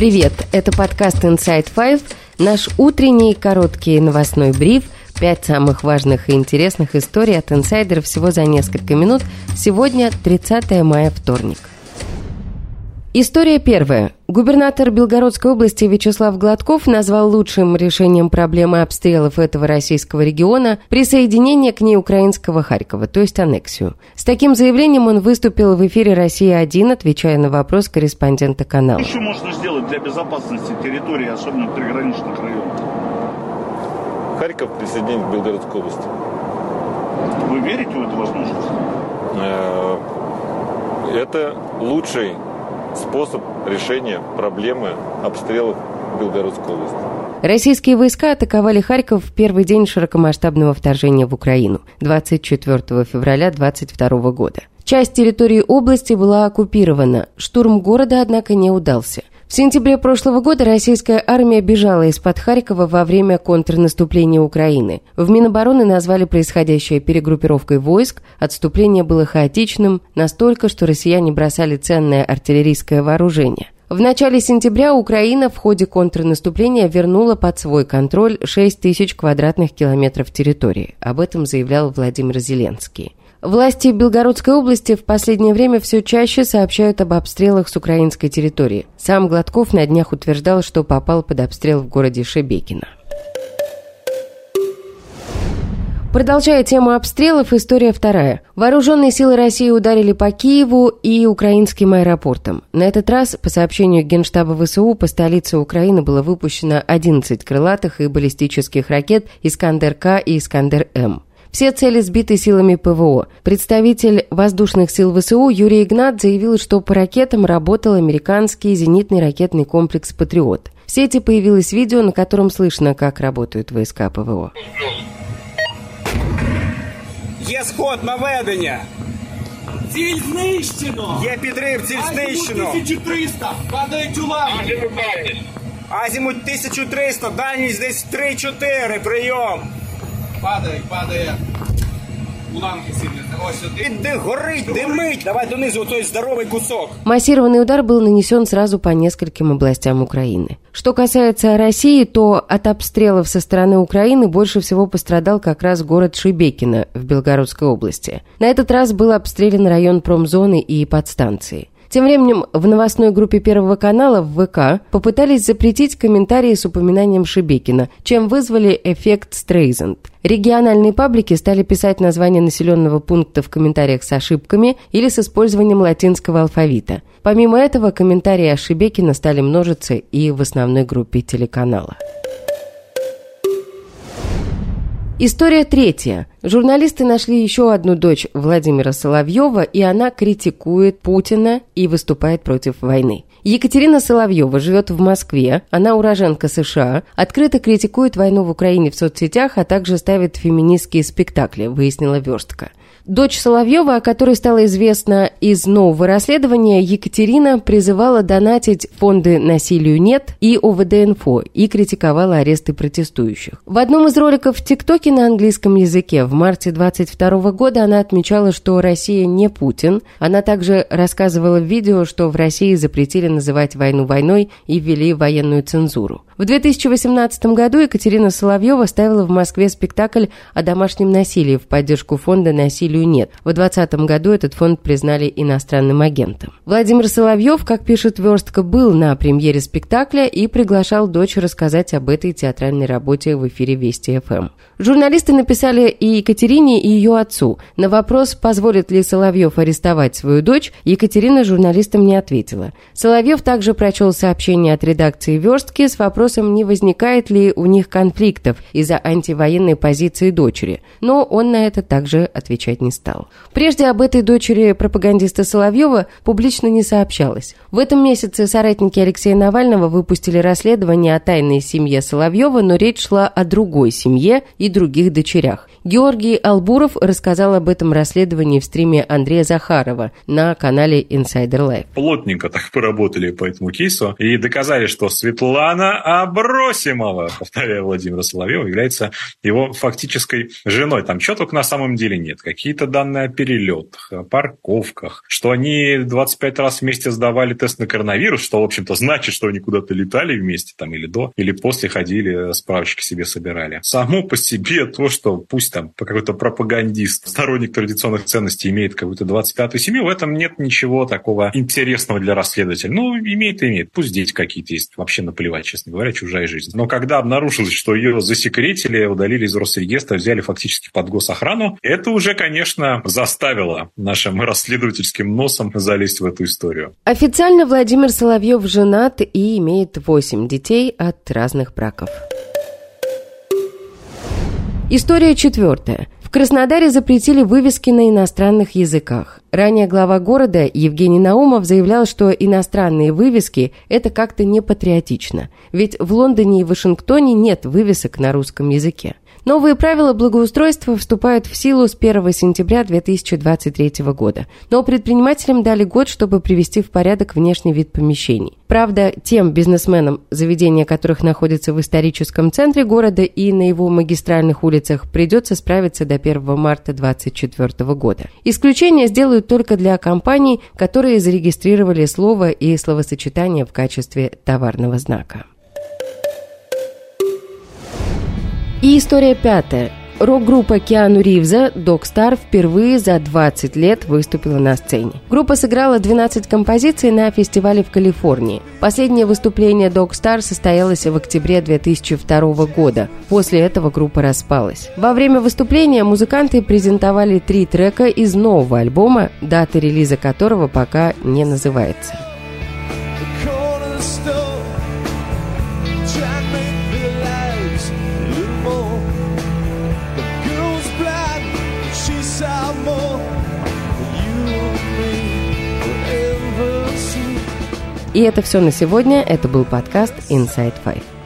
Привет, это подкаст Inside Five, наш утренний короткий новостной бриф, пять самых важных и интересных историй от инсайдеров всего за несколько минут. Сегодня 30 мая, вторник. История первая. Губернатор Белгородской области Вячеслав Гладков назвал лучшим решением проблемы обстрелов этого российского региона присоединение к ней украинского Харькова, то есть аннексию. С таким заявлением он выступил в эфире «Россия-1», отвечая на вопрос корреспондента канала. Еще можно сделать для безопасности территории, особенно приграничных районах? Харьков присоединить к Белгородской области. Вы верите в эту возможность? Э, Это лучший способ решения проблемы обстрелов Белгородской области. Российские войска атаковали Харьков в первый день широкомасштабного вторжения в Украину 24 февраля 2022 года. Часть территории области была оккупирована. Штурм города, однако, не удался. В сентябре прошлого года российская армия бежала из-под Харькова во время контрнаступления Украины. В Минобороны назвали происходящее перегруппировкой войск. Отступление было хаотичным, настолько, что россияне бросали ценное артиллерийское вооружение. В начале сентября Украина в ходе контрнаступления вернула под свой контроль 6 тысяч квадратных километров территории. Об этом заявлял Владимир Зеленский. Власти Белгородской области в последнее время все чаще сообщают об обстрелах с украинской территории. Сам Гладков на днях утверждал, что попал под обстрел в городе Шебекино. Продолжая тему обстрелов, история вторая. Вооруженные силы России ударили по Киеву и украинским аэропортам. На этот раз, по сообщению Генштаба ВСУ, по столице Украины было выпущено 11 крылатых и баллистических ракет «Искандер-К» и «Искандер-М». Все цели сбиты силами ПВО. Представитель воздушных сил ВСУ Юрий Игнат заявил, что по ракетам работал американский зенитный ракетный комплекс «Патриот». В сети появилось видео, на котором слышно, как работают войска ПВО. Є сход наведення. Ціль знищено! Є підрив, ціль знищено. 1300! Падають уламки! Азімут 1300, дальність десь 3-4, прийом. Падає, падає. Уламки сильні. Ось один. Іди, горить, димить. Давай донизу той здоровий кусок. Массированный удар был нанесен сразу по нескольким областям Украины. Что касается России, то от обстрелов со стороны Украины больше всего пострадал как раз город Шебекино в Белгородской области. На этот раз был обстрелян район промзоны и подстанции. Тем временем в новостной группе Первого канала в ВК попытались запретить комментарии с упоминанием Шебекина, чем вызвали эффект Стрейзенд. Региональные паблики стали писать название населенного пункта в комментариях с ошибками или с использованием латинского алфавита. Помимо этого, комментарии о Шебекина стали множиться и в основной группе телеканала. История третья. Журналисты нашли еще одну дочь Владимира Соловьева, и она критикует Путина и выступает против войны. Екатерина Соловьева живет в Москве, она уроженка США, открыто критикует войну в Украине в соцсетях, а также ставит феминистские спектакли, выяснила Верстка. Дочь Соловьева, о которой стало известно из нового расследования, Екатерина призывала донатить фонды «Насилию нет» и ОВД-инфо и критиковала аресты протестующих. В одном из роликов в ТикТоке на английском языке в марте 22 года она отмечала, что Россия не Путин. Она также рассказывала в видео, что в России запретили называть войну войной и ввели военную цензуру. В 2018 году Екатерина Соловьева ставила в Москве спектакль о домашнем насилии в поддержку фонда «Насилию нет». В 2020 году этот фонд признали иностранным агентом. Владимир Соловьев, как пишет Верстка, был на премьере спектакля и приглашал дочь рассказать об этой театральной работе в эфире Вести ФМ. Журналисты написали и Екатерине, и ее отцу. На вопрос, позволит ли Соловьев арестовать свою дочь, Екатерина журналистам не ответила. Соловьев также прочел сообщение от редакции Верстки с вопросом, не возникает ли у них конфликтов из-за антивоенной позиции дочери, но он на это также отвечать не стал. Прежде об этой дочери пропагандиста Соловьева публично не сообщалось. В этом месяце соратники Алексея Навального выпустили расследование о тайной семье Соловьева, но речь шла о другой семье и других дочерях. Георгий Албуров рассказал об этом расследовании в стриме Андрея Захарова на канале Insider Life. Плотненько так поработали по этому кейсу и доказали, что Светлана Абросимова, повторяю, Владимира Соловьева, является его фактической женой. Там чего на самом деле нет. Какие какие-то данные о перелетах, о парковках, что они 25 раз вместе сдавали тест на коронавирус, что, в общем-то, значит, что они куда-то летали вместе там или до, или после ходили, справочки себе собирали. Само по себе то, что пусть там какой-то пропагандист, сторонник традиционных ценностей имеет какую-то 25-ю семью, в этом нет ничего такого интересного для расследователя. Ну, имеет и имеет. Пусть дети какие-то есть. Вообще наплевать, честно говоря, чужая жизнь. Но когда обнаружилось, что ее засекретили, удалили из Росреестра, взяли фактически под госохрану, это уже, конечно, заставило нашим расследовательским носом залезть в эту историю. Официально Владимир Соловьев женат и имеет 8 детей от разных браков. История четвертая. В Краснодаре запретили вывески на иностранных языках. Ранее глава города Евгений Наумов заявлял, что иностранные вывески – это как-то не патриотично. Ведь в Лондоне и Вашингтоне нет вывесок на русском языке. Новые правила благоустройства вступают в силу с 1 сентября 2023 года, но предпринимателям дали год, чтобы привести в порядок внешний вид помещений. Правда, тем бизнесменам, заведения которых находятся в историческом центре города и на его магистральных улицах, придется справиться до 1 марта 2024 года. Исключение сделают только для компаний, которые зарегистрировали слово и словосочетание в качестве товарного знака. И история пятая. Рок-группа Киану Ривза «Док Стар» впервые за 20 лет выступила на сцене. Группа сыграла 12 композиций на фестивале в Калифорнии. Последнее выступление «Док Стар» состоялось в октябре 2002 года. После этого группа распалась. Во время выступления музыканты презентовали три трека из нового альбома, дата релиза которого пока не называется. И это все на сегодня. Это был подкаст Inside Five.